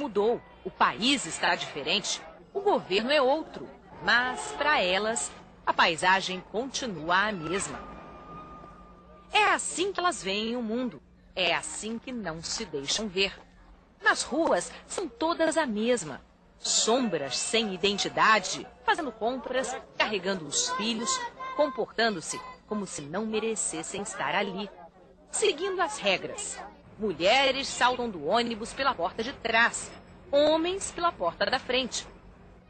mudou, o país está diferente, o governo é outro, mas para elas a paisagem continua a mesma. É assim que elas veem o mundo, é assim que não se deixam ver. Nas ruas são todas a mesma. Sombras sem identidade, fazendo compras, carregando os filhos, comportando-se como se não merecessem estar ali. Seguindo as regras. Mulheres saltam do ônibus pela porta de trás, homens pela porta da frente.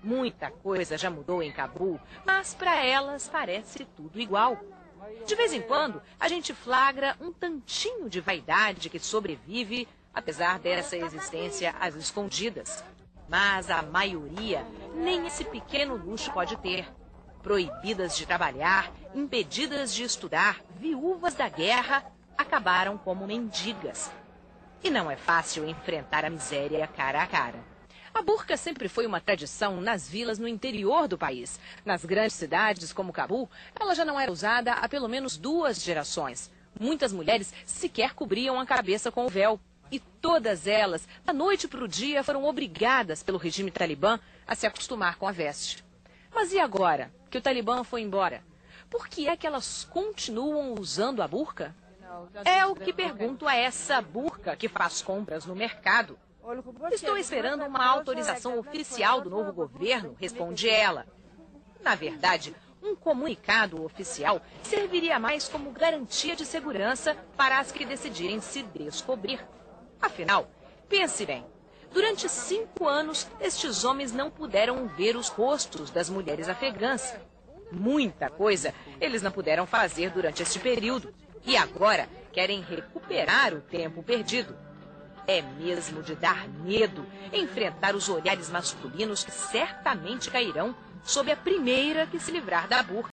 Muita coisa já mudou em Cabul, mas para elas parece tudo igual. De vez em quando, a gente flagra um tantinho de vaidade que sobrevive, apesar dessa existência às escondidas. Mas a maioria nem esse pequeno luxo pode ter. Proibidas de trabalhar, impedidas de estudar, viúvas da guerra, acabaram como mendigas. E não é fácil enfrentar a miséria cara a cara. A burca sempre foi uma tradição nas vilas no interior do país. Nas grandes cidades, como Cabul, ela já não era usada há pelo menos duas gerações. Muitas mulheres sequer cobriam a cabeça com o véu. E todas elas, da noite para o dia, foram obrigadas pelo regime talibã a se acostumar com a veste. Mas e agora que o talibã foi embora? Por que é que elas continuam usando a burca? É o que pergunto a essa burca que faz compras no mercado. Estou esperando uma autorização oficial do novo governo, responde ela. Na verdade, um comunicado oficial serviria mais como garantia de segurança para as que decidirem se descobrir. Afinal, pense bem. Durante cinco anos, estes homens não puderam ver os rostos das mulheres afegãs. Muita coisa eles não puderam fazer durante este período. E agora querem recuperar o tempo perdido. É mesmo de dar medo enfrentar os olhares masculinos que certamente cairão sob a primeira que se livrar da burra.